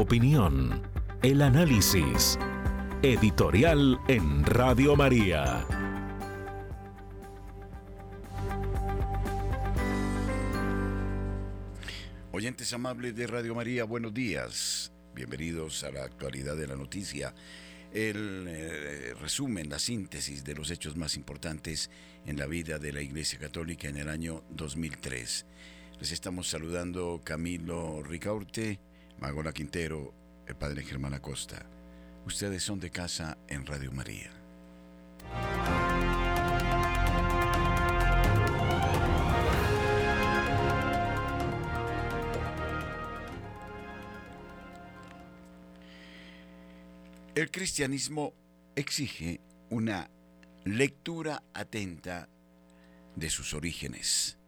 Opinión, el análisis. Editorial en Radio María. Oyentes amables de Radio María, buenos días. Bienvenidos a la actualidad de la noticia. El eh, resumen, la síntesis de los hechos más importantes en la vida de la Iglesia Católica en el año 2003. Les estamos saludando Camilo Ricaurte, Magola Quintero, el Padre Germán Acosta. Ustedes son de casa en Radio María. El cristianismo exige una lectura atenta de sus orígenes.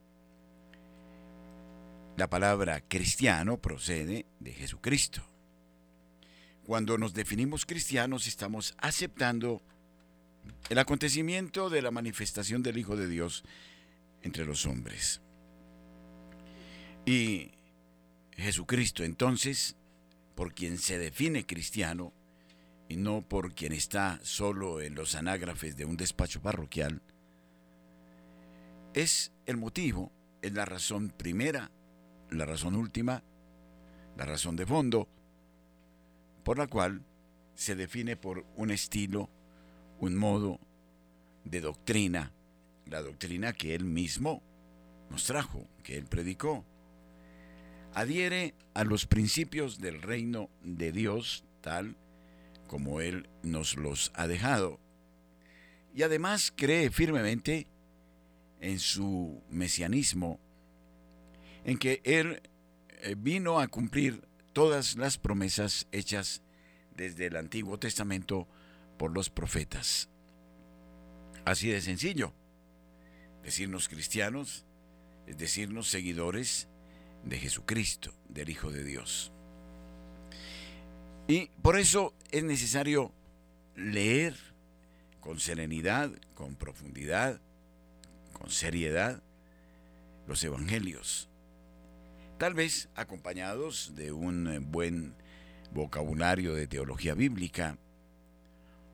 La palabra cristiano procede de Jesucristo. Cuando nos definimos cristianos estamos aceptando el acontecimiento de la manifestación del Hijo de Dios entre los hombres. Y Jesucristo entonces, por quien se define cristiano, y no por quien está solo en los anágrafes de un despacho parroquial, es el motivo, es la razón primera, la razón última, la razón de fondo, por la cual se define por un estilo, un modo de doctrina, la doctrina que él mismo nos trajo, que él predicó. Adhiere a los principios del reino de Dios tal como Él nos los ha dejado. Y además cree firmemente en su mesianismo, en que Él eh, vino a cumplir todas las promesas hechas desde el Antiguo Testamento por los profetas. Así de sencillo. Decirnos cristianos es decirnos seguidores de Jesucristo, del Hijo de Dios. Y por eso es necesario leer con serenidad, con profundidad, con seriedad los evangelios. Tal vez acompañados de un buen vocabulario de teología bíblica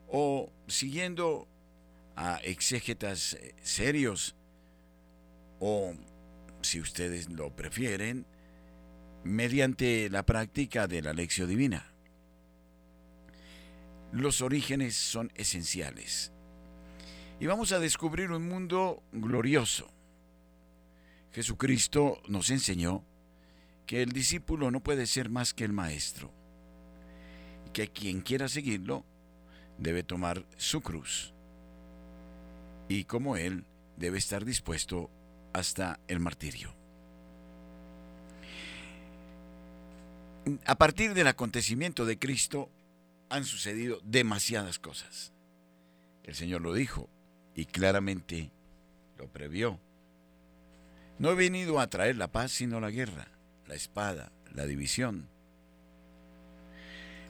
o siguiendo a exégetas serios o, si ustedes lo prefieren, mediante la práctica de la lección divina. Los orígenes son esenciales. Y vamos a descubrir un mundo glorioso. Jesucristo nos enseñó que el discípulo no puede ser más que el maestro. Y que quien quiera seguirlo debe tomar su cruz. Y como él debe estar dispuesto hasta el martirio. A partir del acontecimiento de Cristo, han sucedido demasiadas cosas. El Señor lo dijo y claramente lo previó. No he venido a traer la paz sino la guerra, la espada, la división.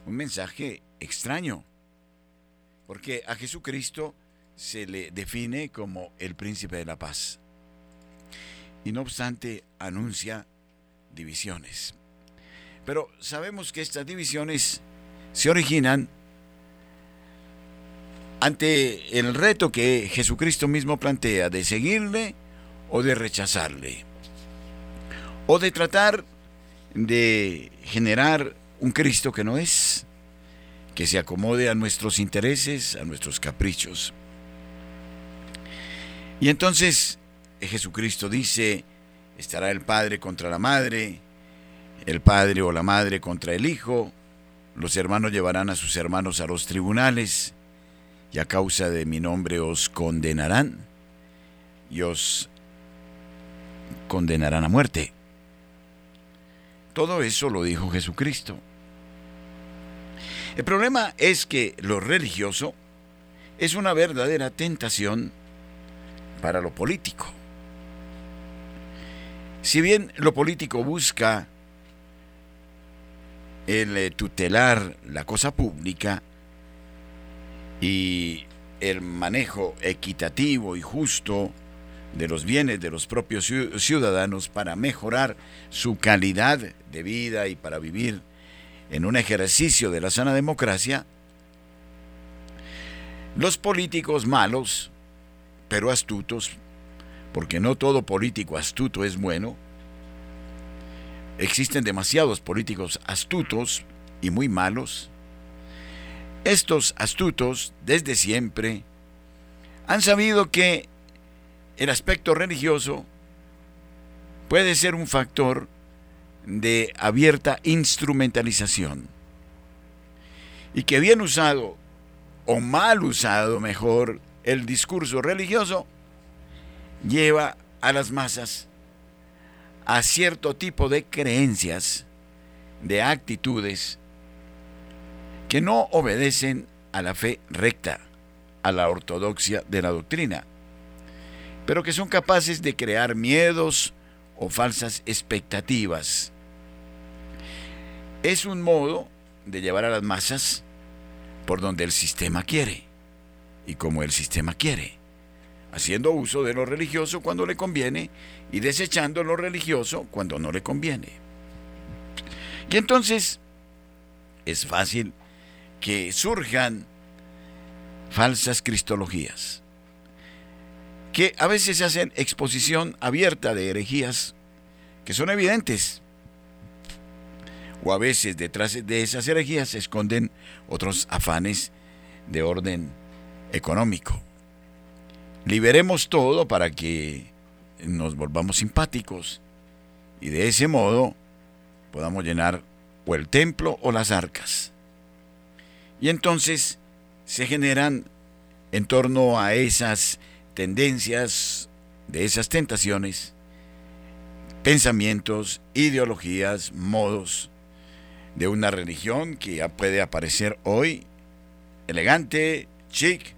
Un mensaje extraño, porque a Jesucristo se le define como el príncipe de la paz. Y no obstante anuncia divisiones. Pero sabemos que estas divisiones se originan ante el reto que Jesucristo mismo plantea de seguirle o de rechazarle, o de tratar de generar un Cristo que no es, que se acomode a nuestros intereses, a nuestros caprichos. Y entonces Jesucristo dice, estará el Padre contra la Madre, el Padre o la Madre contra el Hijo, los hermanos llevarán a sus hermanos a los tribunales y a causa de mi nombre os condenarán y os condenarán a muerte. Todo eso lo dijo Jesucristo. El problema es que lo religioso es una verdadera tentación para lo político. Si bien lo político busca el eh, tutelar la cosa pública y el manejo equitativo y justo de los bienes de los propios ciudadanos para mejorar su calidad de vida y para vivir en un ejercicio de la sana democracia, los políticos malos, pero astutos, porque no todo político astuto es bueno, existen demasiados políticos astutos y muy malos, estos astutos desde siempre han sabido que el aspecto religioso puede ser un factor de abierta instrumentalización. Y que bien usado o mal usado mejor el discurso religioso lleva a las masas a cierto tipo de creencias, de actitudes que no obedecen a la fe recta, a la ortodoxia de la doctrina, pero que son capaces de crear miedos o falsas expectativas. Es un modo de llevar a las masas por donde el sistema quiere y como el sistema quiere, haciendo uso de lo religioso cuando le conviene y desechando lo religioso cuando no le conviene. Y entonces es fácil que surjan falsas cristologías, que a veces hacen exposición abierta de herejías que son evidentes, o a veces detrás de esas herejías se esconden otros afanes de orden económico. Liberemos todo para que nos volvamos simpáticos y de ese modo podamos llenar o el templo o las arcas. Y entonces se generan en torno a esas tendencias, de esas tentaciones, pensamientos, ideologías, modos de una religión que ya puede aparecer hoy elegante, chic,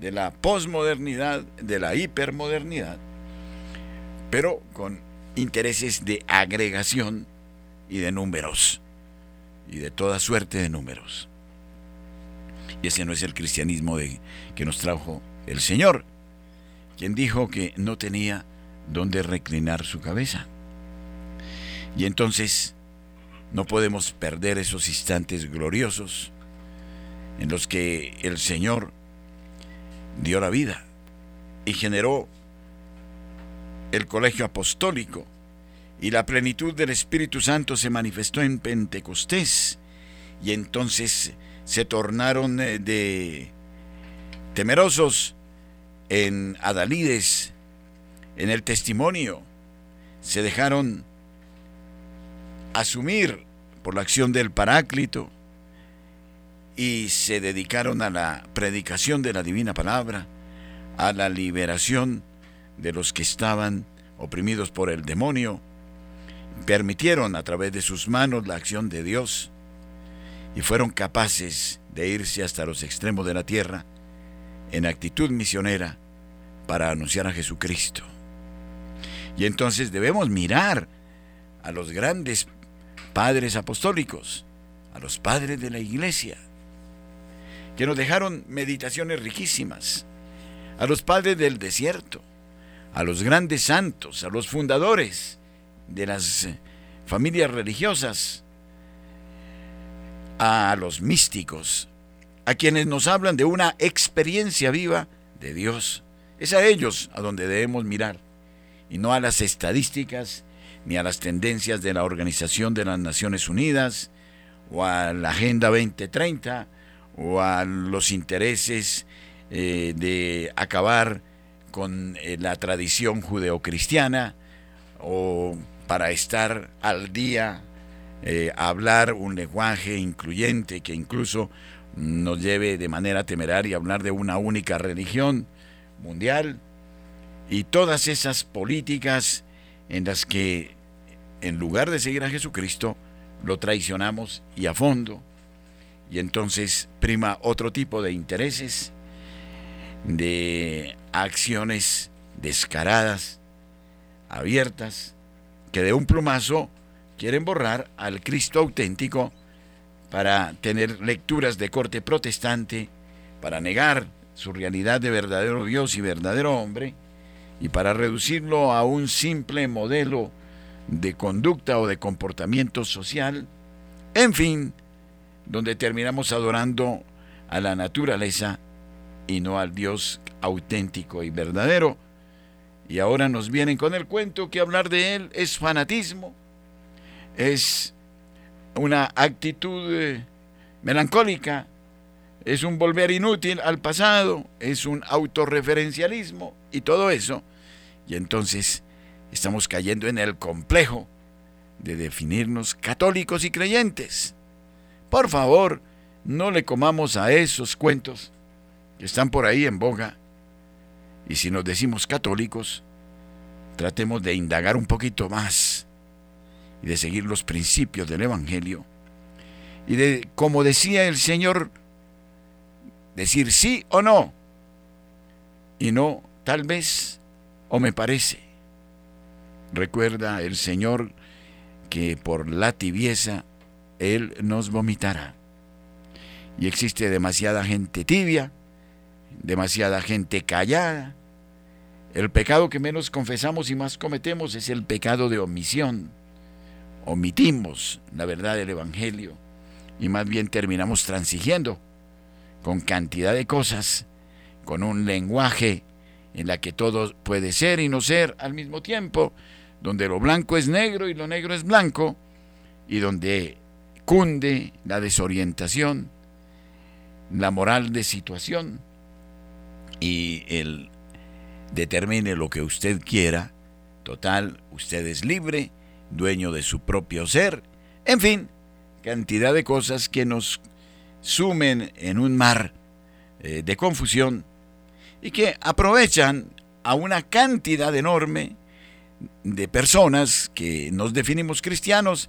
de la posmodernidad, de la hipermodernidad, pero con intereses de agregación y de números, y de toda suerte de números. Y ese no es el cristianismo de, que nos trajo el Señor, quien dijo que no tenía dónde reclinar su cabeza. Y entonces no podemos perder esos instantes gloriosos en los que el Señor dio la vida y generó el colegio apostólico y la plenitud del Espíritu Santo se manifestó en Pentecostés y entonces se tornaron eh, de temerosos en Adalides, en el testimonio, se dejaron asumir por la acción del Paráclito y se dedicaron a la predicación de la divina palabra, a la liberación de los que estaban oprimidos por el demonio, permitieron a través de sus manos la acción de Dios y fueron capaces de irse hasta los extremos de la tierra en actitud misionera para anunciar a Jesucristo. Y entonces debemos mirar a los grandes padres apostólicos, a los padres de la iglesia, que nos dejaron meditaciones riquísimas, a los padres del desierto, a los grandes santos, a los fundadores de las familias religiosas, a los místicos, a quienes nos hablan de una experiencia viva de Dios. Es a ellos a donde debemos mirar, y no a las estadísticas ni a las tendencias de la Organización de las Naciones Unidas, o a la Agenda 2030, o a los intereses eh, de acabar con eh, la tradición judeocristiana, o para estar al día eh, hablar un lenguaje incluyente que incluso nos lleve de manera temeraria a hablar de una única religión mundial y todas esas políticas en las que en lugar de seguir a Jesucristo lo traicionamos y a fondo. Y entonces prima otro tipo de intereses de acciones descaradas abiertas que de un plumazo quieren borrar al Cristo auténtico para tener lecturas de corte protestante, para negar su realidad de verdadero Dios y verdadero hombre, y para reducirlo a un simple modelo de conducta o de comportamiento social, en fin, donde terminamos adorando a la naturaleza y no al Dios auténtico y verdadero. Y ahora nos vienen con el cuento que hablar de Él es fanatismo, es una actitud eh, melancólica, es un volver inútil al pasado, es un autorreferencialismo y todo eso. Y entonces estamos cayendo en el complejo de definirnos católicos y creyentes. Por favor, no le comamos a esos cuentos que están por ahí en boga. Y si nos decimos católicos, tratemos de indagar un poquito más y de seguir los principios del Evangelio. Y de, como decía el Señor, decir sí o no. Y no tal vez o me parece. Recuerda el Señor que por la tibieza Él nos vomitará. Y existe demasiada gente tibia, demasiada gente callada. El pecado que menos confesamos y más cometemos es el pecado de omisión. Omitimos la verdad del Evangelio y más bien terminamos transigiendo con cantidad de cosas, con un lenguaje en la que todo puede ser y no ser al mismo tiempo, donde lo blanco es negro y lo negro es blanco, y donde cunde la desorientación, la moral de situación y el determine lo que usted quiera, total, usted es libre, dueño de su propio ser, en fin, cantidad de cosas que nos sumen en un mar eh, de confusión y que aprovechan a una cantidad enorme de personas que nos definimos cristianos,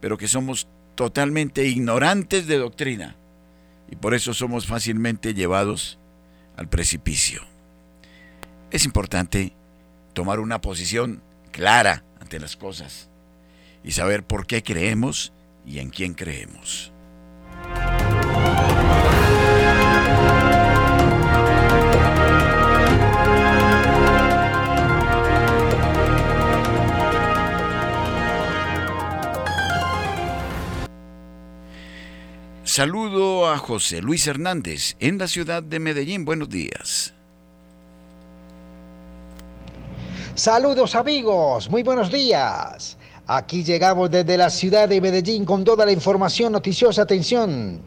pero que somos totalmente ignorantes de doctrina y por eso somos fácilmente llevados al precipicio. Es importante tomar una posición clara ante las cosas y saber por qué creemos y en quién creemos. Saludo a José Luis Hernández en la ciudad de Medellín. Buenos días. Saludos amigos, muy buenos días. Aquí llegamos desde la ciudad de Medellín con toda la información noticiosa. Atención.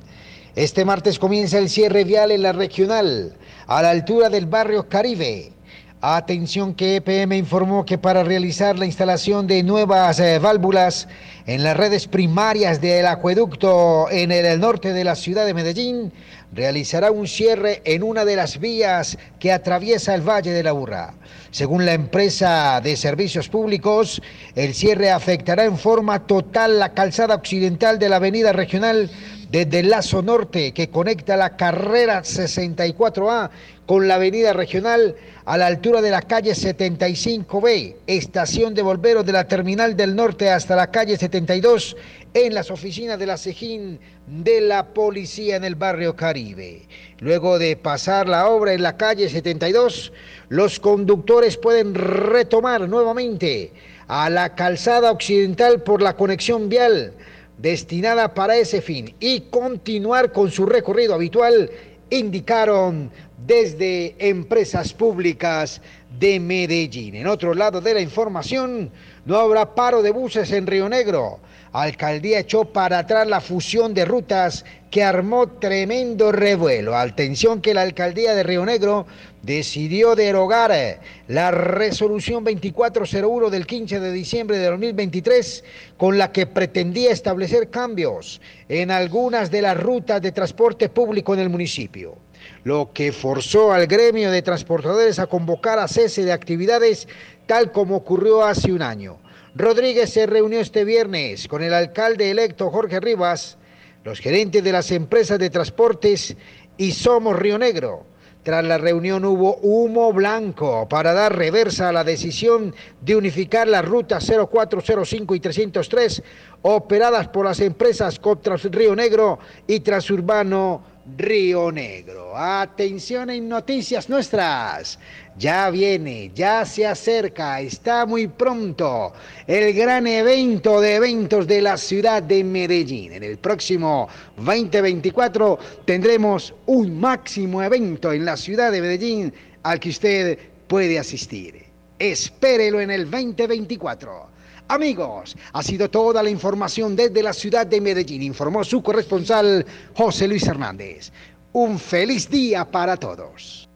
Este martes comienza el cierre vial en la regional, a la altura del barrio Caribe. Atención que EPM informó que para realizar la instalación de nuevas eh, válvulas en las redes primarias del acueducto en el norte de la ciudad de Medellín, realizará un cierre en una de las vías que atraviesa el Valle de la Burra. Según la empresa de servicios públicos, el cierre afectará en forma total la calzada occidental de la avenida regional desde el Lazo Norte, que conecta la carrera 64A con la avenida regional a la altura de la calle 75B, estación de volveros de la terminal del norte hasta la calle 72, en las oficinas de la Sejín de la policía en el barrio Caribe. Luego de pasar la obra en la calle 72, los conductores pueden retomar nuevamente a la calzada occidental por la conexión vial destinada para ese fin y continuar con su recorrido habitual, indicaron desde empresas públicas de Medellín. En otro lado de la información, no habrá paro de buses en Río Negro. Alcaldía echó para atrás la fusión de rutas que armó tremendo revuelo. Atención que la alcaldía de Río Negro decidió derogar la resolución 2401 del 15 de diciembre de 2023 con la que pretendía establecer cambios en algunas de las rutas de transporte público en el municipio lo que forzó al gremio de transportadores a convocar a cese de actividades tal como ocurrió hace un año. Rodríguez se reunió este viernes con el alcalde electo Jorge Rivas, los gerentes de las empresas de transportes y Somos Río Negro. Tras la reunión hubo humo blanco para dar reversa a la decisión de unificar las rutas 0405 y 303 operadas por las empresas Coptras Río Negro y Transurbano Río Negro. Atención en noticias nuestras. Ya viene, ya se acerca, está muy pronto el gran evento de eventos de la ciudad de Medellín. En el próximo 2024 tendremos un máximo evento en la ciudad de Medellín al que usted puede asistir. Espérelo en el 2024. Amigos, ha sido toda la información desde la ciudad de Medellín, informó su corresponsal José Luis Hernández. Un feliz día para todos.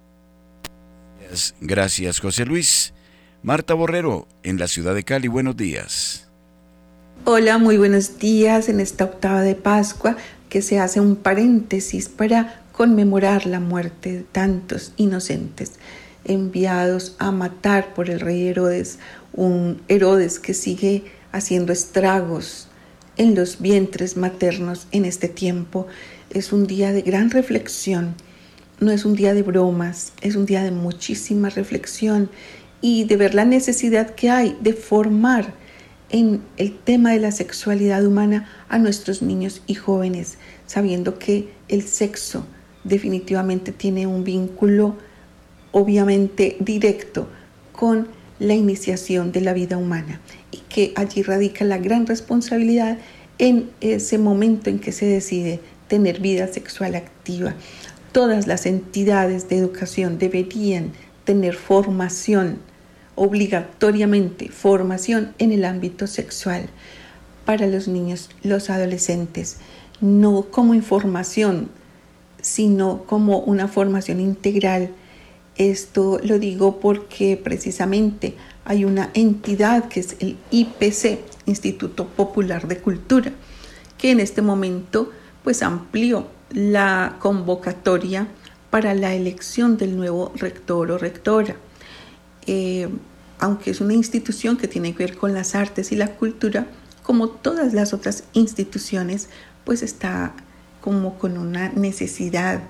Gracias, José Luis. Marta Borrero, en la ciudad de Cali, buenos días. Hola, muy buenos días en esta octava de Pascua que se hace un paréntesis para conmemorar la muerte de tantos inocentes enviados a matar por el rey Herodes, un Herodes que sigue haciendo estragos en los vientres maternos en este tiempo. Es un día de gran reflexión, no es un día de bromas, es un día de muchísima reflexión y de ver la necesidad que hay de formar en el tema de la sexualidad humana a nuestros niños y jóvenes, sabiendo que el sexo definitivamente tiene un vínculo obviamente directo con la iniciación de la vida humana y que allí radica la gran responsabilidad en ese momento en que se decide tener vida sexual activa. Todas las entidades de educación deberían tener formación, obligatoriamente formación en el ámbito sexual para los niños, los adolescentes, no como información, sino como una formación integral. Esto lo digo porque precisamente hay una entidad que es el IPC, Instituto Popular de Cultura, que en este momento pues amplió la convocatoria para la elección del nuevo rector o rectora. Eh, aunque es una institución que tiene que ver con las artes y la cultura, como todas las otras instituciones, pues está como con una necesidad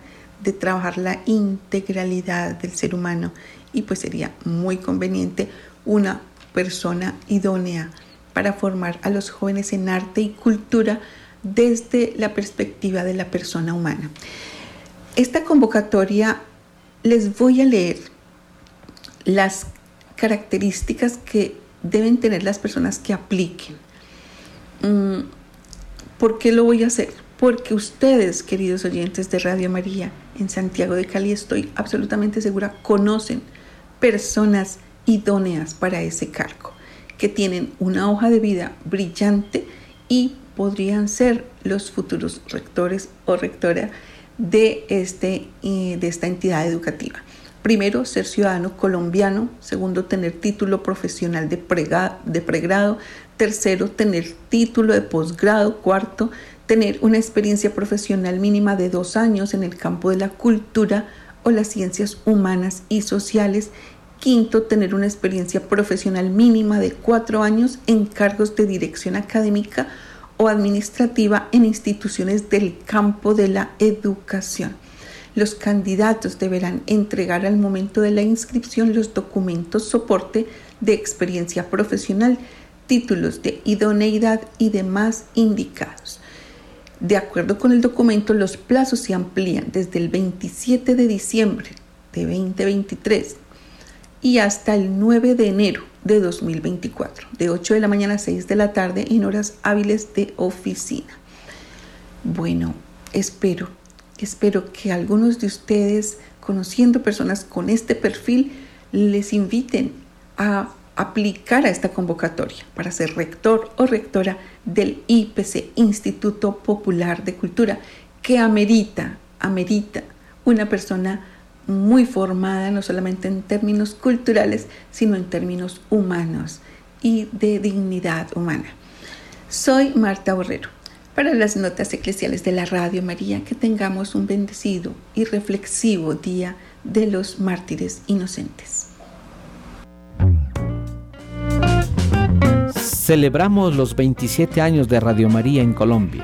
de trabajar la integralidad del ser humano y pues sería muy conveniente una persona idónea para formar a los jóvenes en arte y cultura desde la perspectiva de la persona humana. Esta convocatoria les voy a leer las características que deben tener las personas que apliquen. Mm, ¿Por qué lo voy a hacer? Porque ustedes, queridos oyentes de Radio María, en Santiago de Cali, estoy absolutamente segura, conocen personas idóneas para ese cargo, que tienen una hoja de vida brillante y podrían ser los futuros rectores o rectora de, este, eh, de esta entidad educativa. Primero, ser ciudadano colombiano. Segundo, tener título profesional de, de pregrado. Tercero, tener título de posgrado. Cuarto, tener una experiencia profesional mínima de dos años en el campo de la cultura o las ciencias humanas y sociales. Quinto, tener una experiencia profesional mínima de cuatro años en cargos de dirección académica o administrativa en instituciones del campo de la educación. Los candidatos deberán entregar al momento de la inscripción los documentos soporte de experiencia profesional, títulos de idoneidad y demás indicados. De acuerdo con el documento, los plazos se amplían desde el 27 de diciembre de 2023 y hasta el 9 de enero de 2024, de 8 de la mañana a 6 de la tarde en horas hábiles de oficina. Bueno, espero, espero que algunos de ustedes, conociendo personas con este perfil, les inviten a aplicar a esta convocatoria para ser rector o rectora del IPC, Instituto Popular de Cultura, que amerita, amerita una persona muy formada, no solamente en términos culturales, sino en términos humanos y de dignidad humana. Soy Marta Borrero. Para las notas eclesiales de la Radio María, que tengamos un bendecido y reflexivo día de los mártires inocentes. Celebramos los 27 años de Radio María en Colombia.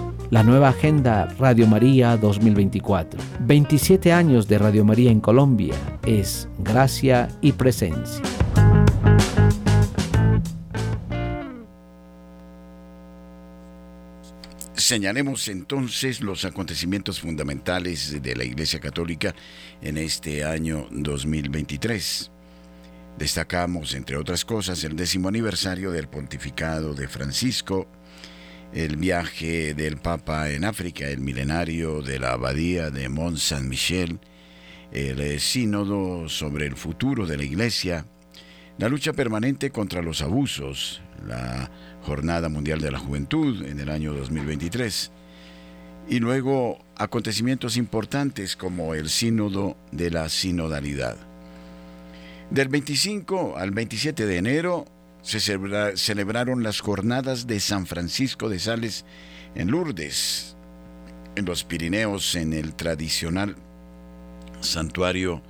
La nueva agenda Radio María 2024. 27 años de Radio María en Colombia es gracia y presencia. Señalemos entonces los acontecimientos fundamentales de la Iglesia Católica en este año 2023. Destacamos, entre otras cosas, el décimo aniversario del pontificado de Francisco, el viaje del Papa en África, el milenario de la abadía de Mont Saint-Michel, el sínodo sobre el futuro de la Iglesia, la lucha permanente contra los abusos, la Jornada Mundial de la Juventud en el año 2023. Y luego acontecimientos importantes como el Sínodo de la Sinodalidad. Del 25 al 27 de enero se celebraron las jornadas de San Francisco de Sales en Lourdes, en los Pirineos, en el tradicional santuario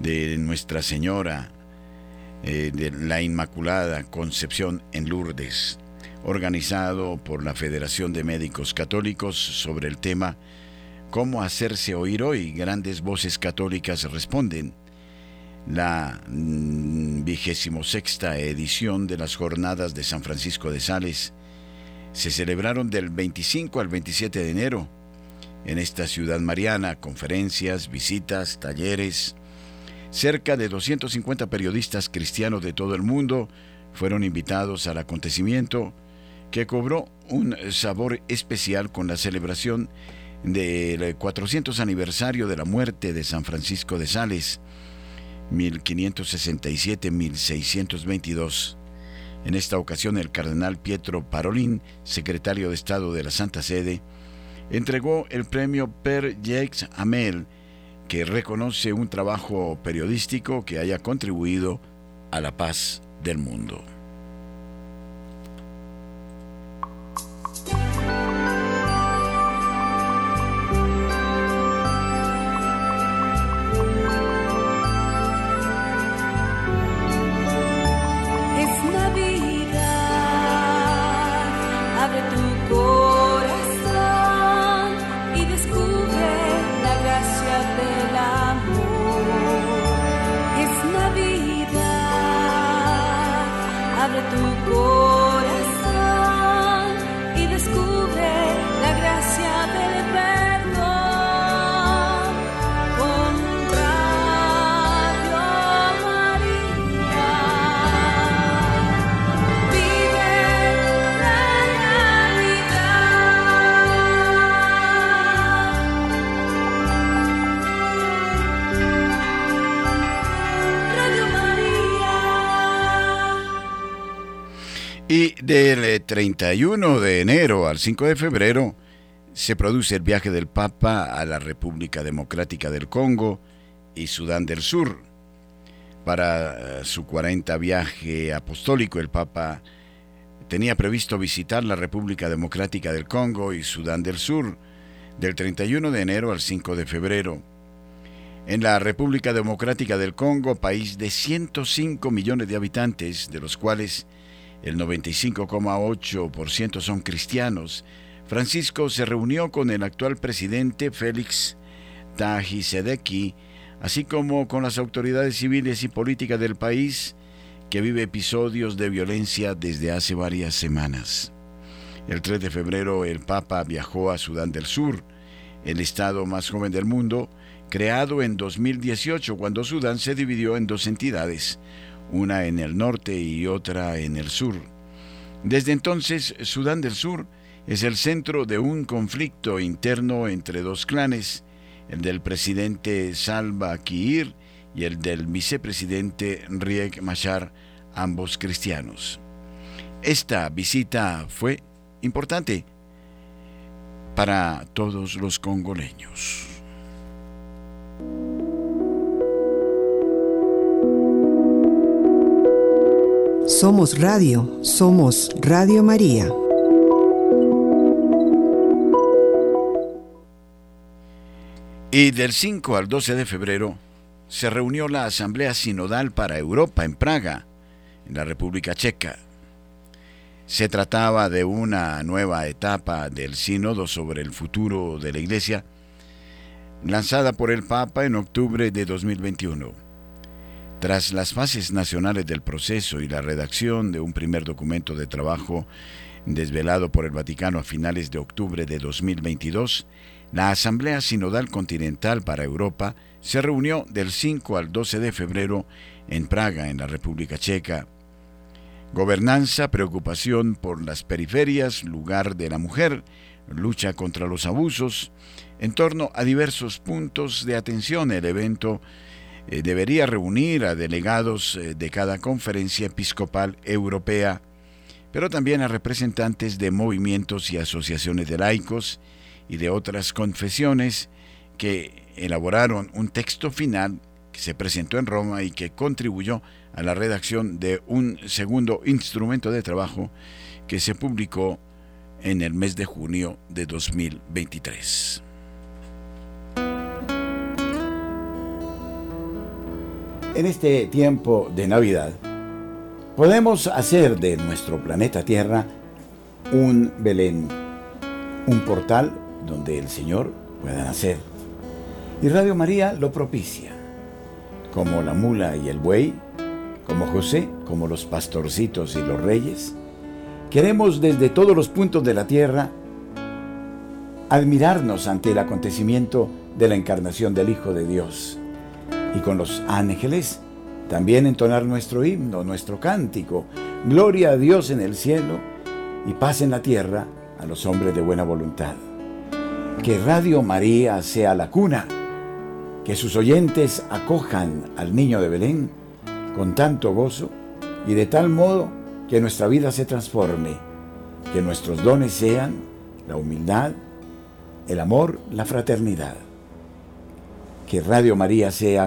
de Nuestra Señora eh, de la Inmaculada Concepción en Lourdes, organizado por la Federación de Médicos Católicos sobre el tema ¿Cómo hacerse oír hoy? Grandes voces católicas responden. La mm, vigésimo sexta edición de las jornadas de San Francisco de Sales. Se celebraron del 25 al 27 de enero en esta ciudad mariana, conferencias, visitas, talleres, Cerca de 250 periodistas cristianos de todo el mundo fueron invitados al acontecimiento que cobró un sabor especial con la celebración del 400 aniversario de la muerte de San Francisco de Sales, 1567-1622. En esta ocasión el cardenal Pietro Parolin, secretario de Estado de la Santa Sede, entregó el premio Per Jacques Amel que reconoce un trabajo periodístico que haya contribuido a la paz del mundo. 31 de enero al 5 de febrero se produce el viaje del Papa a la República Democrática del Congo y Sudán del Sur. Para eh, su 40 viaje apostólico, el Papa tenía previsto visitar la República Democrática del Congo y Sudán del Sur del 31 de enero al 5 de febrero. En la República Democrática del Congo, país de 105 millones de habitantes, de los cuales el 95,8% son cristianos, Francisco se reunió con el actual presidente Félix Tajisedeki, así como con las autoridades civiles y políticas del país, que vive episodios de violencia desde hace varias semanas. El 3 de febrero el Papa viajó a Sudán del Sur, el estado más joven del mundo, creado en 2018 cuando Sudán se dividió en dos entidades, una en el norte y otra en el sur. Desde entonces, Sudán del Sur es el centro de un conflicto interno entre dos clanes, el del presidente Salva Kiir y el del vicepresidente Riek Machar, ambos cristianos. Esta visita fue importante para todos los congoleños. Somos Radio, somos Radio María. Y del 5 al 12 de febrero se reunió la Asamblea Sinodal para Europa en Praga, en la República Checa. Se trataba de una nueva etapa del sínodo sobre el futuro de la Iglesia, lanzada por el Papa en octubre de 2021. Tras las fases nacionales del proceso y la redacción de un primer documento de trabajo desvelado por el Vaticano a finales de octubre de 2022, la Asamblea Sinodal Continental para Europa se reunió del 5 al 12 de febrero en Praga, en la República Checa. Gobernanza, preocupación por las periferias, lugar de la mujer, lucha contra los abusos. En torno a diversos puntos de atención, el evento eh, debería reunir a delegados eh, de cada conferencia episcopal europea, pero también a representantes de movimientos y asociaciones de laicos y de otras confesiones que elaboraron un texto final que se presentó en Roma y que contribuyó a la redacción de un segundo instrumento de trabajo que se publicó en el mes de junio de 2023. En este tiempo de Navidad, podemos hacer de nuestro planeta Tierra un Belén, un portal donde el Señor pueda nacer y Radio María lo propicia, como la mula y el buey, como José, como los pastorcitos y los reyes. Queremos desde todos los puntos de la tierra admirarnos ante el acontecimiento de la encarnación del Hijo de Dios y con los ángeles también entonar nuestro himno, nuestro cántico, gloria a Dios en el cielo y paz en la tierra a los hombres de buena voluntad. Que Radio María sea la cuna que sus oyentes acojan al niño de Belén con tanto gozo y de tal modo que nuestra vida se transforme, que nuestros dones sean la humildad, el amor, la fraternidad. Que Radio María sea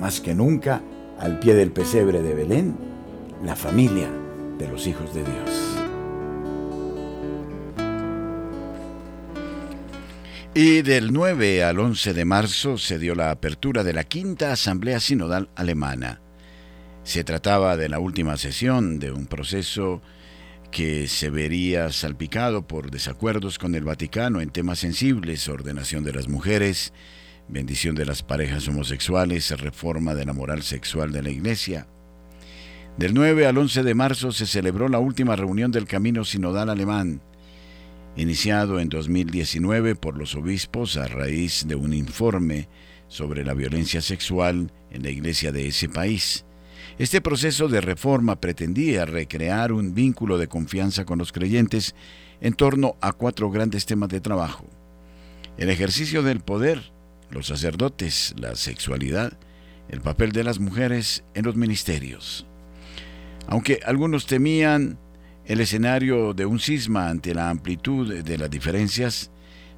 más que nunca al pie del pesebre de Belén, la familia de los hijos de Dios. Y del 9 al 11 de marzo se dio la apertura de la quinta Asamblea Sinodal Alemana. Se trataba de la última sesión de un proceso que se vería salpicado por desacuerdos con el Vaticano en temas sensibles, ordenación de las mujeres, bendición de las parejas homosexuales, reforma de la moral sexual de la Iglesia. Del 9 al 11 de marzo se celebró la última reunión del Camino Sinodal Alemán iniciado en 2019 por los obispos a raíz de un informe sobre la violencia sexual en la iglesia de ese país. Este proceso de reforma pretendía recrear un vínculo de confianza con los creyentes en torno a cuatro grandes temas de trabajo. El ejercicio del poder, los sacerdotes, la sexualidad, el papel de las mujeres en los ministerios. Aunque algunos temían el escenario de un cisma ante la amplitud de las diferencias,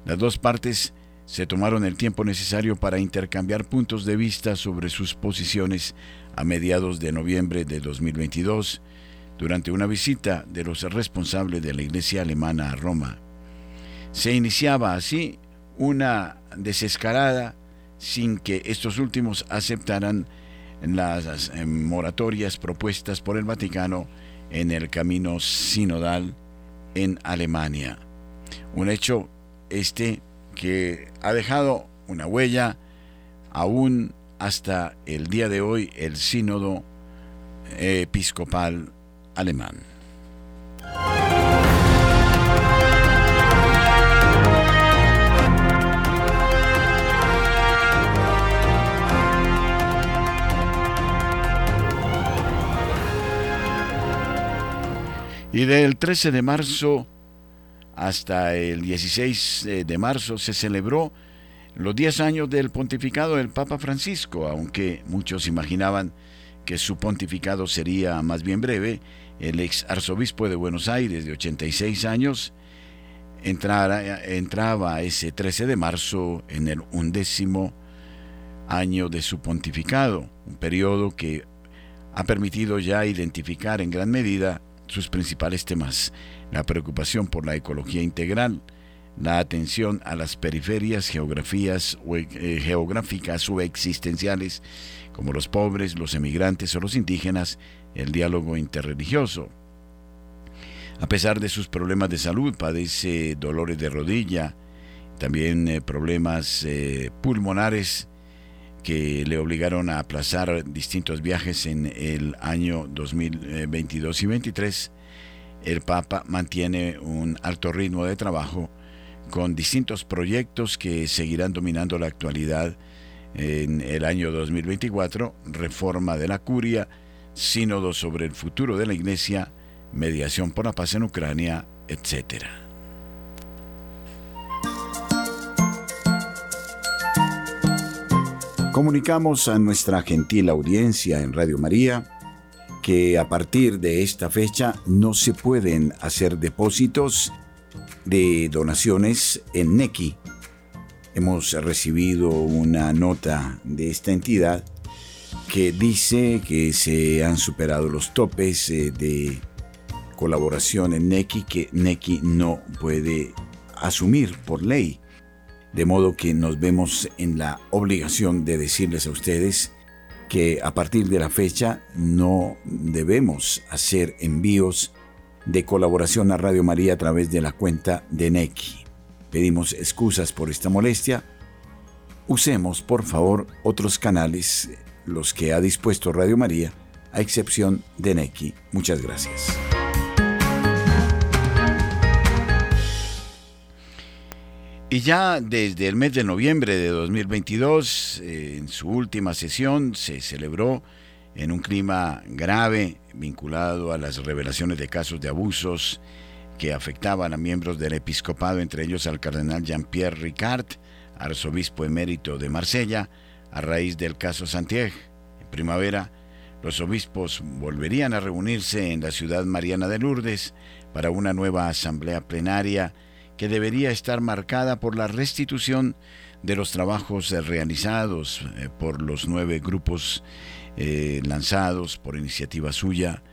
las dos partes se tomaron el tiempo necesario para intercambiar puntos de vista sobre sus posiciones a mediados de noviembre de 2022, durante una visita de los responsables de la Iglesia alemana a Roma. Se iniciaba así una desescalada sin que estos últimos aceptaran las eh, moratorias propuestas por el Vaticano en el camino sinodal en Alemania. Un hecho este que ha dejado una huella aún hasta el día de hoy el sínodo episcopal alemán. Y del 13 de marzo hasta el 16 eh, de marzo se celebró los 10 años del pontificado del Papa Francisco, aunque muchos imaginaban que su pontificado sería más bien breve, el ex arzobispo de Buenos Aires de 86 años entraba ese 13 de marzo en el undécimo año de su pontificado, un periodo que ha permitido ya identificar en gran medida sus principales temas, la preocupación por la ecología integral, la atención a las periferias geografías, eh, geográficas o existenciales, como los pobres, los emigrantes o los indígenas, el diálogo interreligioso. A pesar de sus problemas de salud, padece dolores de rodilla, también eh, problemas eh, pulmonares que le obligaron a aplazar distintos viajes en el año 2022 y 2023. El Papa mantiene un alto ritmo de trabajo con distintos proyectos que seguirán dominando la actualidad en el año 2024, reforma de la curia, sínodo sobre el futuro de la Iglesia, mediación por la paz en Ucrania, etc. Comunicamos a nuestra gentil audiencia en Radio María que a partir de esta fecha no se pueden hacer depósitos de donaciones en NECI. Hemos recibido una nota de esta entidad que dice que se han superado los topes eh, de colaboración en NECI que NECI no puede asumir por ley. De modo que nos vemos en la obligación de decirles a ustedes que a partir de la fecha no debemos hacer envíos de colaboración a Radio María a través de la cuenta de NECI. Pedimos excusas por esta molestia. Usemos, por favor, otros canales, los que ha dispuesto Radio María, a excepción de NECI. Muchas gracias. Y ya desde el mes de noviembre de 2022, eh, en su última sesión, se celebró en un clima grave vinculado a las revelaciones de casos de abusos que afectaban a miembros del episcopado, entre ellos al cardenal Jean-Pierre Ricard, arzobispo emérito de Marsella, a raíz del caso Santiago. En primavera, los obispos volverían a reunirse en la ciudad mariana de Lourdes para una nueva asamblea plenaria que debería estar marcada por la restitución de los trabajos realizados eh, por los nueve grupos eh, lanzados por iniciativa suya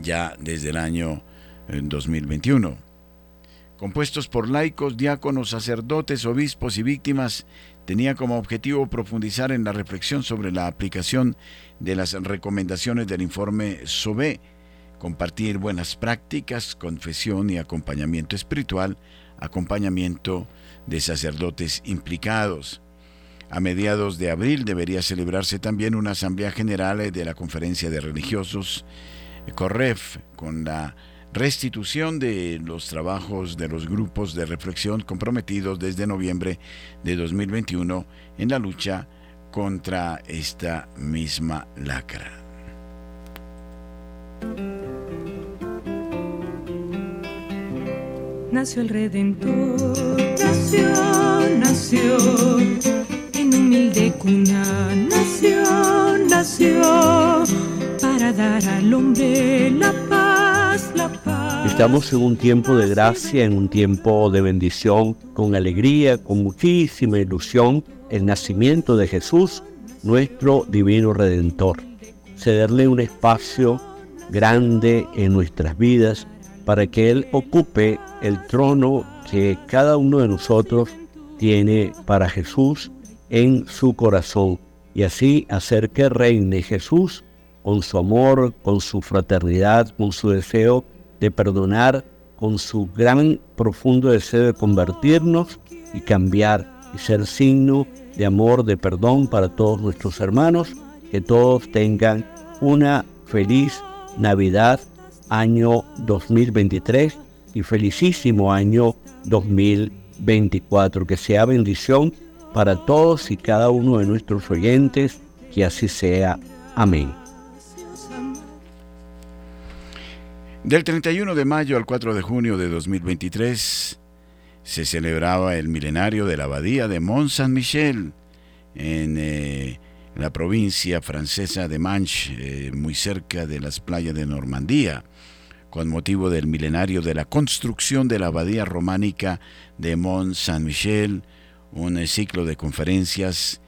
ya desde el año 2021. Eh, Compuestos por laicos, diáconos, sacerdotes, obispos y víctimas, tenía como objetivo profundizar en la reflexión sobre la aplicación de las recomendaciones del informe SOBE, compartir buenas prácticas, confesión y acompañamiento espiritual acompañamiento de sacerdotes implicados. A mediados de abril debería celebrarse también una asamblea general de la Conferencia de Religiosos, CORREF, con la restitución de los trabajos de los grupos de reflexión comprometidos desde noviembre de 2021 en la lucha contra esta misma lacra. Nació el Redentor, nació, nació, en humilde cuna, nació, nació, para dar al hombre la paz, la paz. Estamos en un tiempo de gracia, en un tiempo de bendición, con alegría, con muchísima ilusión, el nacimiento de Jesús, nuestro divino Redentor. Cederle un espacio grande en nuestras vidas para que Él ocupe el trono que cada uno de nosotros tiene para Jesús en su corazón y así hacer que reine Jesús con su amor, con su fraternidad, con su deseo de perdonar, con su gran profundo deseo de convertirnos y cambiar y ser signo de amor, de perdón para todos nuestros hermanos, que todos tengan una feliz Navidad año 2023 y felicísimo año 2024. Que sea bendición para todos y cada uno de nuestros oyentes, que así sea. Amén. Del 31 de mayo al 4 de junio de 2023 se celebraba el milenario de la abadía de Mont Saint-Michel en eh, la provincia francesa de Manche, eh, muy cerca de las playas de Normandía con motivo del milenario de la construcción de la abadía románica de Mont Saint-Michel, un eh, ciclo de conferencias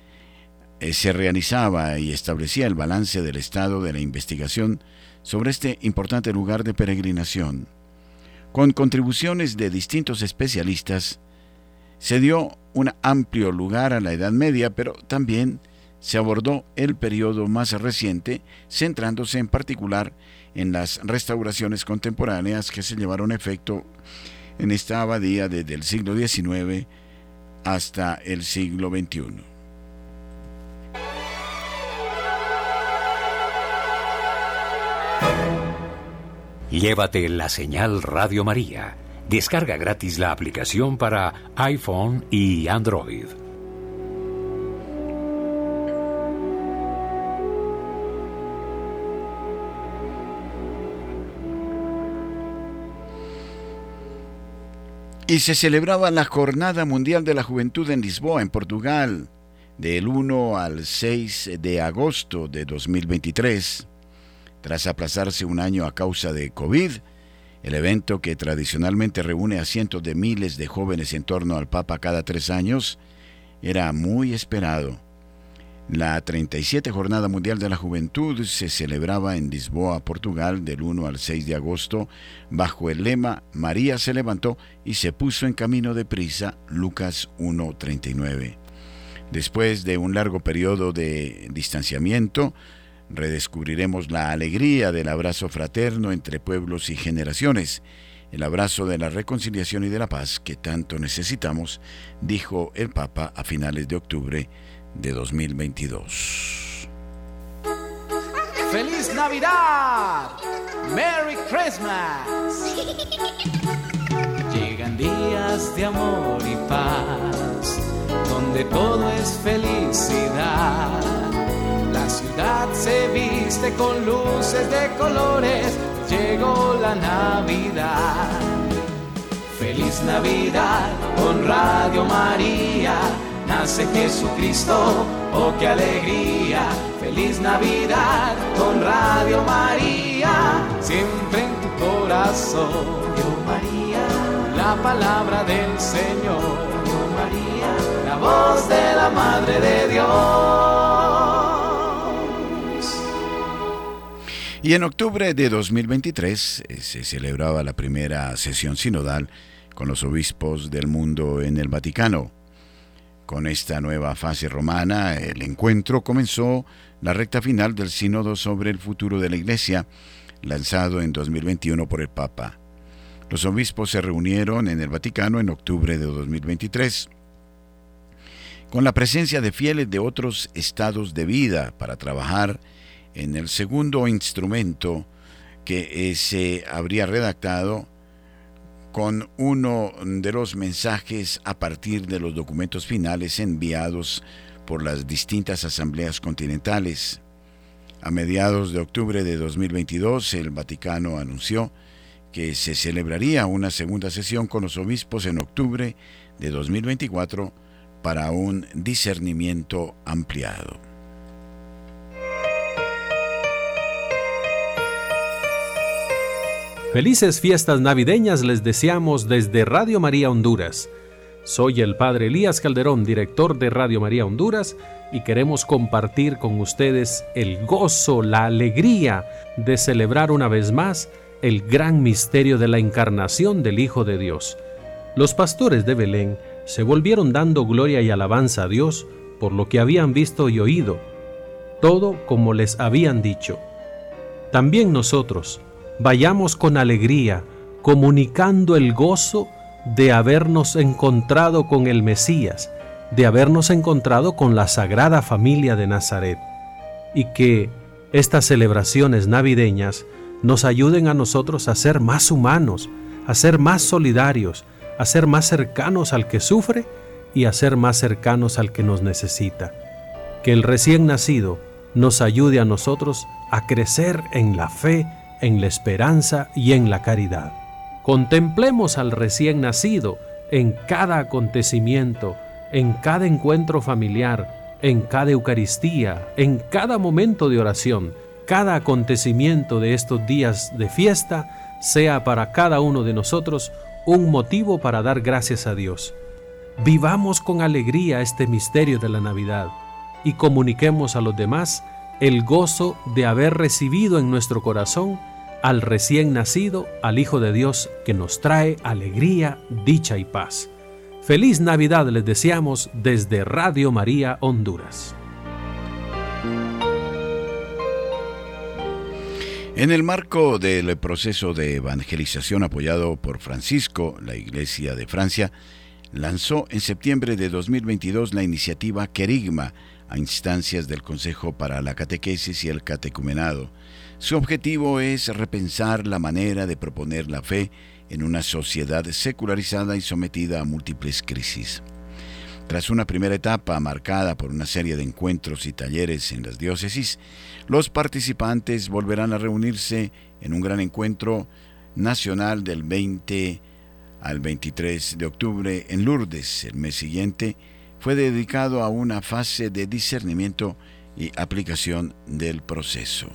eh, se realizaba y establecía el balance del estado de la investigación sobre este importante lugar de peregrinación. Con contribuciones de distintos especialistas, Se dio un amplio lugar a la Edad Media, pero también se abordó el periodo más reciente, centrándose en particular en las restauraciones contemporáneas que se llevaron a efecto en esta abadía desde el siglo XIX hasta el siglo XXI. Llévate la señal Radio María. Descarga gratis la aplicación para iPhone y Android. Y se celebraba la Jornada Mundial de la Juventud en Lisboa, en Portugal, del 1 al 6 de agosto de 2023. Tras aplazarse un año a causa de COVID, el evento que tradicionalmente reúne a cientos de miles de jóvenes en torno al Papa cada tres años, era muy esperado. La 37 Jornada Mundial de la Juventud se celebraba en Lisboa, Portugal, del 1 al 6 de agosto, bajo el lema María se levantó y se puso en camino de prisa, Lucas 1.39. Después de un largo periodo de distanciamiento, redescubriremos la alegría del abrazo fraterno entre pueblos y generaciones, el abrazo de la reconciliación y de la paz que tanto necesitamos, dijo el Papa a finales de octubre de 2022. ¡Feliz Navidad! ¡Merry Christmas! Llegan días de amor y paz, donde todo es felicidad. La ciudad se viste con luces de colores, llegó la Navidad. Feliz Navidad con Radio María nace Jesucristo, oh qué alegría, feliz Navidad con Radio María, siempre en tu corazón, Dios María, la palabra del Señor, Dios María, la voz de la Madre de Dios. Y en octubre de 2023 eh, se celebraba la primera sesión sinodal con los obispos del mundo en el Vaticano. Con esta nueva fase romana, el encuentro comenzó la recta final del sínodo sobre el futuro de la Iglesia, lanzado en 2021 por el Papa. Los obispos se reunieron en el Vaticano en octubre de 2023 con la presencia de fieles de otros estados de vida para trabajar en el segundo instrumento que se habría redactado con uno de los mensajes a partir de los documentos finales enviados por las distintas asambleas continentales. A mediados de octubre de 2022, el Vaticano anunció que se celebraría una segunda sesión con los obispos en octubre de 2024 para un discernimiento ampliado. Felices fiestas navideñas les deseamos desde Radio María Honduras. Soy el Padre Elías Calderón, director de Radio María Honduras, y queremos compartir con ustedes el gozo, la alegría de celebrar una vez más el gran misterio de la encarnación del Hijo de Dios. Los pastores de Belén se volvieron dando gloria y alabanza a Dios por lo que habían visto y oído, todo como les habían dicho. También nosotros, vayamos con alegría, comunicando el gozo de habernos encontrado con el Mesías, de habernos encontrado con la Sagrada Familia de Nazaret, y que estas celebraciones navideñas nos ayuden a nosotros a ser más humanos, a ser más solidarios, a ser más cercanos al que sufre y a ser más cercanos al que nos necesita. Que el recién nacido nos ayude a nosotros a crecer en la fe, en la esperanza y en la caridad. Contemplemos al recién nacido en cada acontecimiento, en cada encuentro familiar, en cada Eucaristía, en cada momento de oración, cada acontecimiento de estos días de fiesta sea para cada uno de nosotros un motivo para dar gracias a Dios. Vivamos con alegría este misterio de la Navidad y comuniquemos a los demás el gozo de haber recibido en nuestro corazón al recién nacido, al Hijo de Dios que nos trae alegría, dicha y paz. Feliz Navidad les deseamos desde Radio María Honduras. En el marco del proceso de evangelización apoyado por Francisco, la Iglesia de Francia lanzó en septiembre de 2022 la iniciativa Querigma a instancias del Consejo para la Catequesis y el Catecumenado. Su objetivo es repensar la manera de proponer la fe en una sociedad secularizada y sometida a múltiples crisis. Tras una primera etapa marcada por una serie de encuentros y talleres en las diócesis, los participantes volverán a reunirse en un gran encuentro nacional del 20 al 23 de octubre en Lourdes. El mes siguiente fue dedicado a una fase de discernimiento y aplicación del proceso.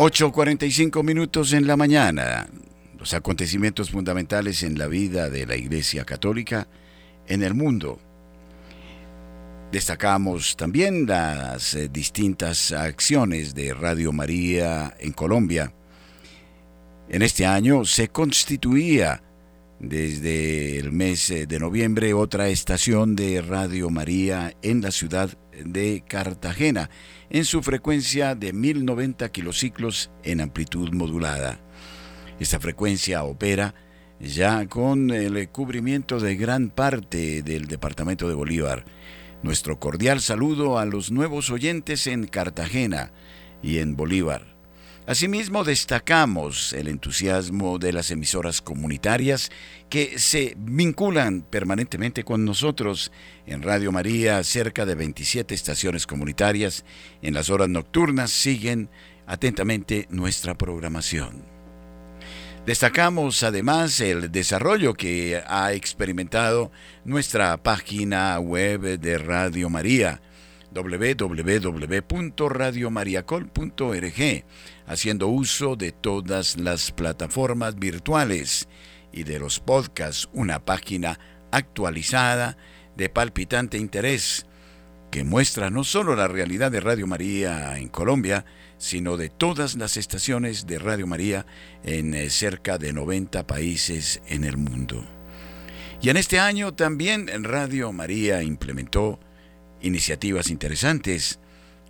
8.45 minutos en la mañana. Los acontecimientos fundamentales en la vida de la Iglesia Católica en el mundo. Destacamos también las eh, distintas acciones de Radio María en Colombia. En este año se constituía desde el mes eh, de noviembre otra estación de Radio María en la ciudad de Cartagena en su frecuencia de 1090 kilociclos en amplitud modulada. Esta frecuencia opera ya con el cubrimiento de gran parte del departamento de Bolívar. Nuestro cordial saludo a los nuevos oyentes en Cartagena y en Bolívar. Asimismo, destacamos el entusiasmo de las emisoras comunitarias que se vinculan permanentemente con nosotros. En Radio María, cerca de 27 estaciones comunitarias en las horas nocturnas siguen atentamente nuestra programación. Destacamos además el desarrollo que ha experimentado nuestra página web de Radio María www.radiomariacol.org, haciendo uso de todas las plataformas virtuales y de los podcasts, una página actualizada de palpitante interés que muestra no solo la realidad de Radio María en Colombia, sino de todas las estaciones de Radio María en eh, cerca de 90 países en el mundo. Y en este año también Radio María implementó iniciativas interesantes,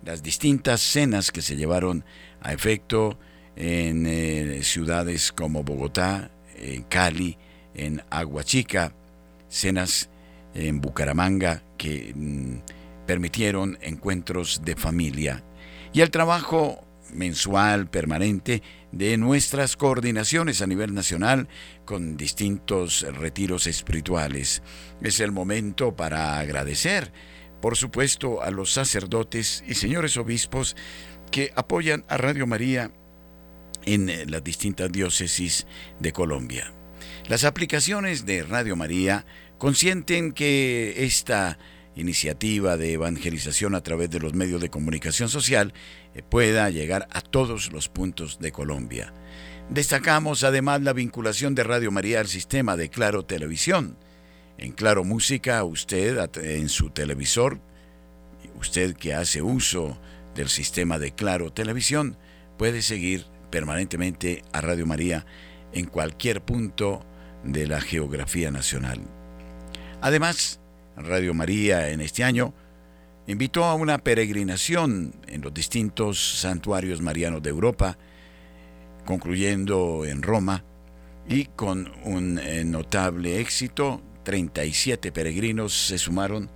las distintas cenas que se llevaron a efecto en eh, ciudades como Bogotá, en Cali, en Aguachica, cenas en Bucaramanga que mm, permitieron encuentros de familia y el trabajo mensual, permanente, de nuestras coordinaciones a nivel nacional con distintos retiros espirituales. Es el momento para agradecer, por supuesto, a los sacerdotes y señores obispos que apoyan a Radio María en eh, las distintas diócesis de Colombia. Las aplicaciones de Radio María consienten que esta iniciativa de evangelización a través de los medios de comunicación social eh, pueda llegar a todos los puntos de Colombia. Destacamos además la vinculación de Radio María al sistema de Claro Televisión. En Claro Música, usted en su televisor, usted que hace uso del sistema de Claro Televisión, puede seguir permanentemente a Radio María en cualquier punto de la geografía nacional. Además, Radio María en este año invitó a una peregrinación en los distintos santuarios marianos de Europa, concluyendo en Roma, y con un eh, notable éxito, 37 peregrinos se sumaron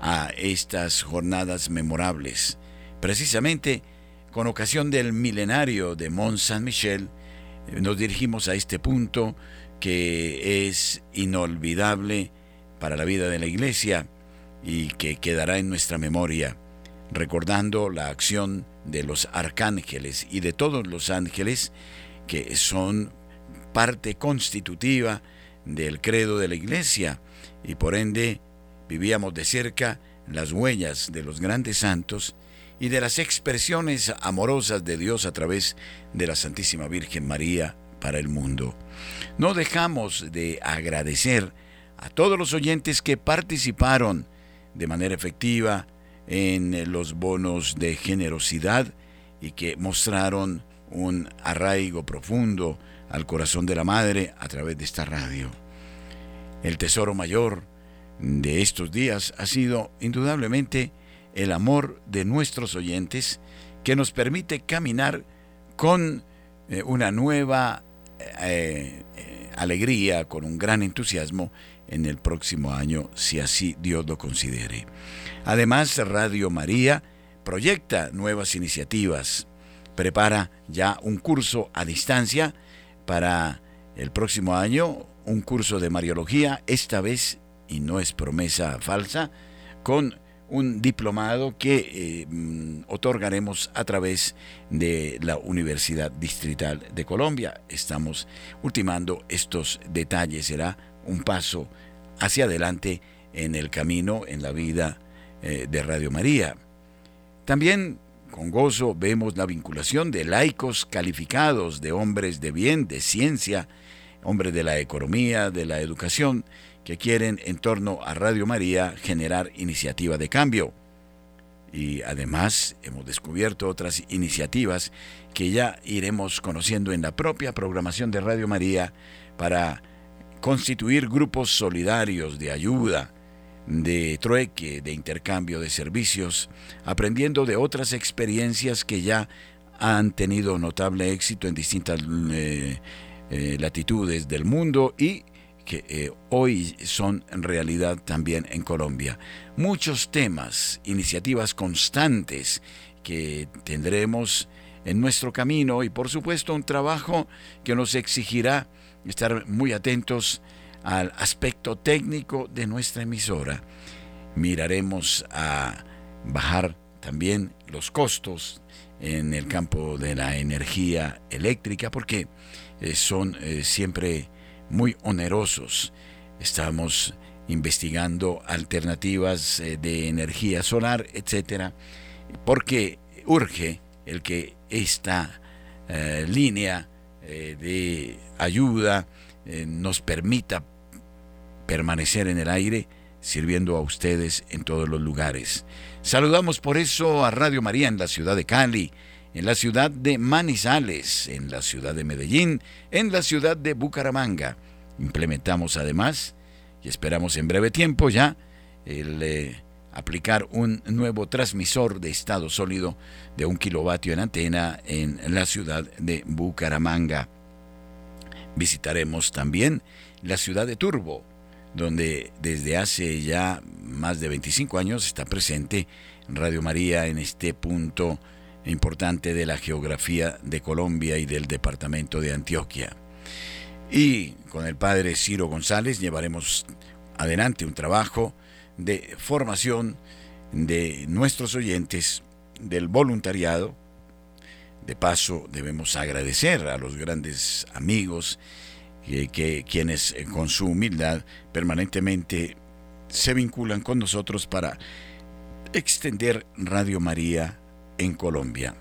a estas jornadas memorables. Precisamente con ocasión del milenario de Mont Saint-Michel, eh, nos dirigimos a este punto que es inolvidable para la vida de la Iglesia y que quedará en nuestra memoria, recordando la acción de los arcángeles y de todos los ángeles que son parte constitutiva del credo de la Iglesia y por ende vivíamos de cerca las huellas de los grandes santos y de las expresiones amorosas de Dios a través de la Santísima Virgen María para el mundo. No dejamos de agradecer a todos los oyentes que participaron de manera efectiva en los bonos de generosidad y que mostraron un arraigo profundo al corazón de la madre a través de esta radio. El tesoro mayor de estos días ha sido indudablemente el amor de nuestros oyentes que nos permite caminar con eh, una nueva eh, eh, alegría, con un gran entusiasmo en el próximo año, si así Dios lo considere. Además, Radio María proyecta nuevas iniciativas, prepara ya un curso a distancia para el próximo año, un curso de Mariología, esta vez, y no es promesa falsa, con un diplomado que eh, mm, otorgaremos a través de la Universidad Distrital de Colombia. Estamos ultimando estos detalles, será un paso hacia adelante en el camino, en la vida eh, de Radio María. También con gozo vemos la vinculación de laicos calificados, de hombres de bien, de ciencia, hombres de la economía, de la educación, que quieren en torno a Radio María generar iniciativa de cambio. Y además hemos descubierto otras iniciativas que ya iremos conociendo en la propia programación de Radio María para constituir grupos solidarios de ayuda, de trueque, de intercambio de servicios, aprendiendo de otras experiencias que ya han tenido notable éxito en distintas eh, eh, latitudes del mundo y que eh, hoy son realidad también en Colombia. Muchos temas, iniciativas constantes que tendremos en nuestro camino y por supuesto un trabajo que nos exigirá estar muy atentos al aspecto técnico de nuestra emisora. Miraremos a bajar también los costos en el campo de la energía eléctrica porque eh, son eh, siempre muy onerosos. Estamos investigando alternativas eh, de energía solar, etcétera, porque urge el que esta línea de ayuda nos permita permanecer en el aire sirviendo a ustedes en todos los lugares. Saludamos por eso a Radio María en la ciudad de Cali, en la ciudad de Manizales, en la ciudad de Medellín, en la ciudad de Bucaramanga. Implementamos además, y esperamos en breve tiempo ya, el eh, aplicar un nuevo transmisor de estado sólido de un kilovatio en antena en la ciudad de Bucaramanga. Visitaremos también la ciudad de Turbo, donde desde hace ya más de 25 años está presente Radio María en este punto importante de la geografía de Colombia y del departamento de Antioquia. Y con el padre Ciro González llevaremos adelante un trabajo de formación de nuestros oyentes del voluntariado. De paso, debemos agradecer a los grandes amigos que, quienes eh, con su humildad permanentemente se vinculan con nosotros para extender Radio María en Colombia.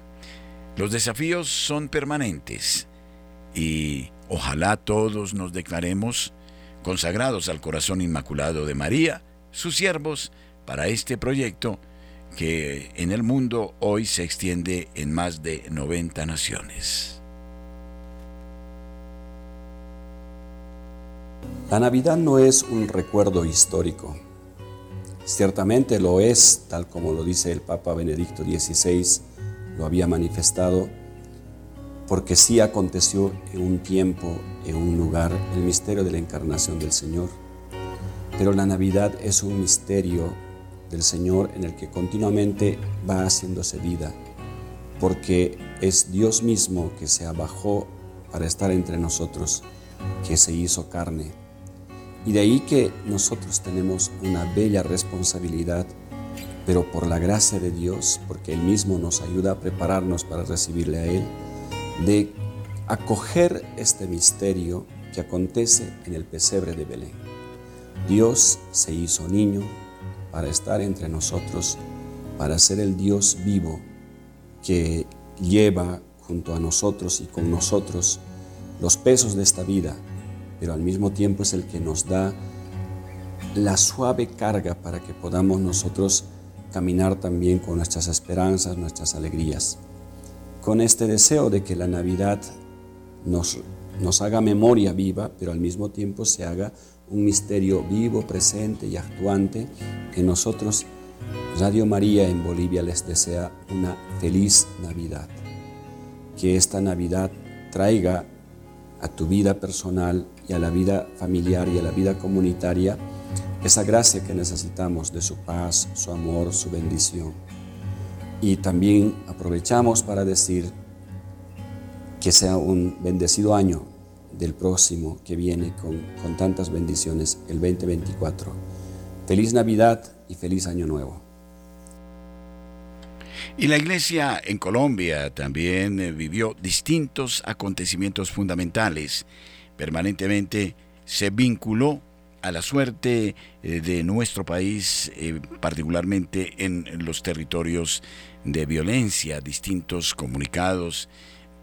Los desafíos son permanentes y ojalá todos nos declaremos consagrados al corazón inmaculado de María, sus siervos, para este proyecto que en el mundo hoy se extiende en más de 90 naciones. La Navidad no es un recuerdo histórico. Ciertamente lo es, tal como lo dice el Papa Benedicto XVI, lo había manifestado, porque sí aconteció en un tiempo, en un lugar, el misterio de la encarnación del Señor. Pero la Navidad es un misterio del Señor en el que continuamente va haciéndose vida, porque es Dios mismo que se abajó para estar entre nosotros, que se hizo carne y de ahí que nosotros tenemos una bella responsabilidad, pero por la gracia de Dios, porque Él mismo nos ayuda a prepararnos para recibirle a Él, de acoger este misterio que acontece en el pesebre de Belén. Dios se hizo niño para estar entre nosotros, para ser el Dios vivo que lleva junto a nosotros y con nosotros los pesos de esta vida pero al mismo tiempo es el que nos da la suave carga para que podamos nosotros caminar también con nuestras esperanzas, nuestras alegrías. Con este deseo de que la Navidad nos, nos haga memoria viva, pero al mismo tiempo se haga un misterio vivo, presente y actuante, que nosotros, Radio María en Bolivia, les desea una feliz Navidad. Que esta Navidad traiga a tu vida personal y a la vida familiar y a la vida comunitaria esa gracia que necesitamos de su paz, su amor, su bendición. Y también aprovechamos para decir que sea un bendecido año del próximo que viene con, con tantas bendiciones, el 2024. Feliz Navidad y feliz Año Nuevo. Y la iglesia en Colombia también eh, vivió distintos acontecimientos fundamentales. Permanentemente se vinculó a la suerte eh, de nuestro país, eh, particularmente en los territorios de violencia, distintos comunicados,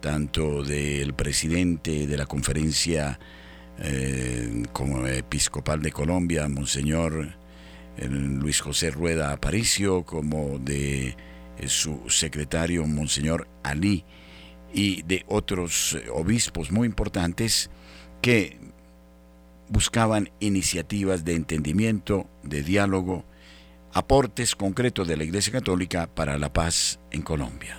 tanto del presidente de la conferencia como episcopal de Colombia, Monseñor Luis José Rueda Aparicio, como de su secretario Monseñor Ali y de otros eh, obispos muy importantes que buscaban iniciativas de entendimiento, de diálogo, aportes concretos de la Iglesia Católica para la paz en Colombia.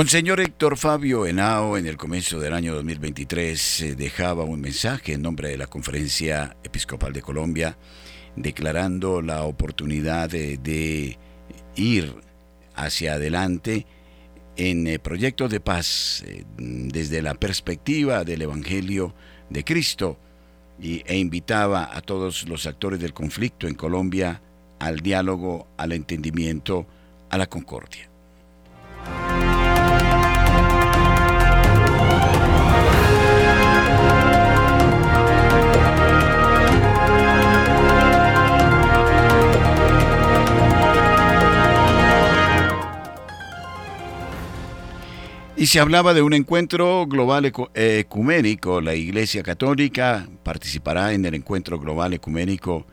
Monseñor Héctor Fabio Henao en el comienzo del año 2023 eh, dejaba un mensaje en nombre de la Conferencia Episcopal de Colombia declarando la oportunidad de, ir hacia adelante en eh, proyectos de paz eh, desde la perspectiva del Evangelio de Cristo y, e invitaba a todos los actores del conflicto en Colombia al diálogo, al entendimiento, a la concordia. Y se hablaba de un encuentro global ecuménico. La Iglesia Católica participará en el encuentro global ecuménico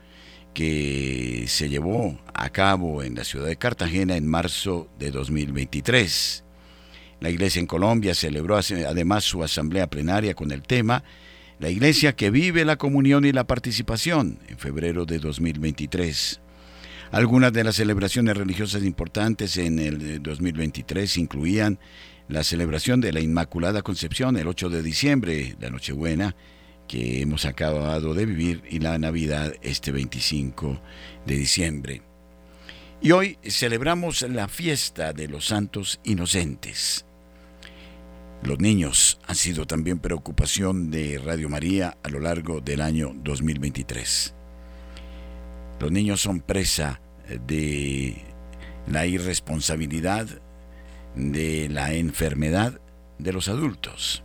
que se llevó a cabo en la ciudad de Cartagena en marzo de 2023. La Iglesia en Colombia celebró además su asamblea plenaria con el tema La Iglesia que vive la comunión y la participación en febrero de 2023. Algunas de las celebraciones religiosas importantes en el 2023 incluían la celebración de la Inmaculada Concepción el 8 de diciembre, la Nochebuena, que hemos acabado de vivir, y la Navidad este 25 de diciembre. Y hoy celebramos la fiesta de los santos inocentes. Los niños han sido también preocupación de Radio María a lo largo del año 2023. Los niños son presa de la irresponsabilidad, de la enfermedad de los adultos.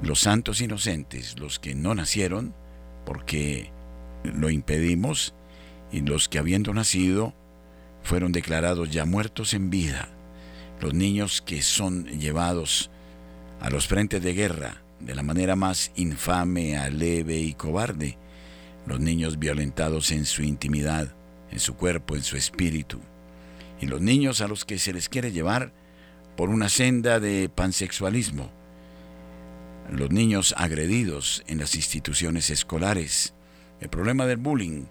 Los santos inocentes, los que no nacieron porque lo impedimos, y los que habiendo nacido fueron declarados ya muertos en vida. Los niños que son llevados a los frentes de guerra de la manera más infame, aleve y cobarde. Los niños violentados en su intimidad, en su cuerpo, en su espíritu. Y los niños a los que se les quiere llevar por una senda de pansexualismo. Los niños agredidos en las instituciones escolares. El problema del bullying.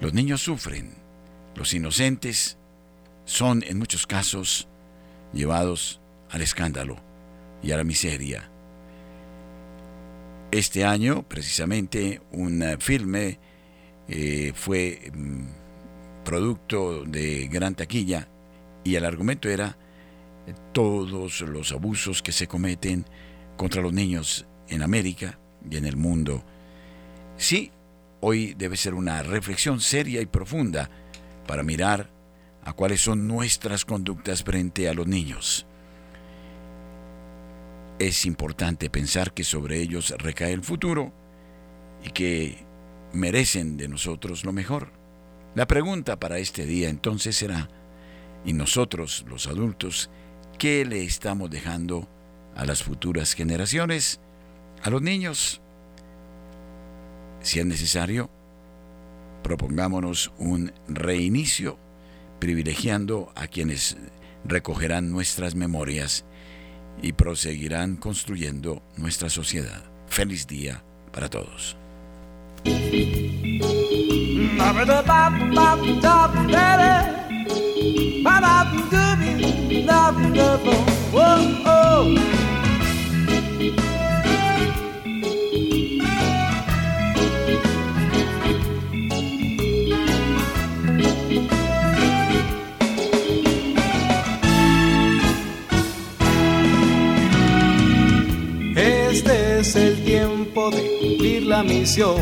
Los niños sufren. Los inocentes son en muchos casos llevados al escándalo y a la miseria. Este año, precisamente, un filme eh, fue mm, producto de gran taquilla y el argumento era todos los abusos que se cometen contra los niños en América y en el mundo. Sí, hoy debe ser una reflexión seria y profunda para mirar a cuáles son nuestras conductas frente a los niños. Es importante pensar que sobre ellos recae el futuro y que merecen de nosotros lo mejor. La pregunta para este día entonces será, ¿y nosotros, los adultos, qué le estamos dejando a las futuras generaciones, a los niños? Si es necesario, propongámonos un reinicio privilegiando a quienes recogerán nuestras memorias y proseguirán construyendo nuestra sociedad. Feliz día para todos. Este es el tiempo de cumplir la misión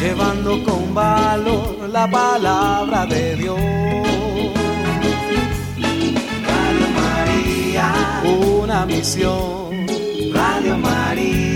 llevando con valor la palabra de Dios. Radio María, una misión. Radio María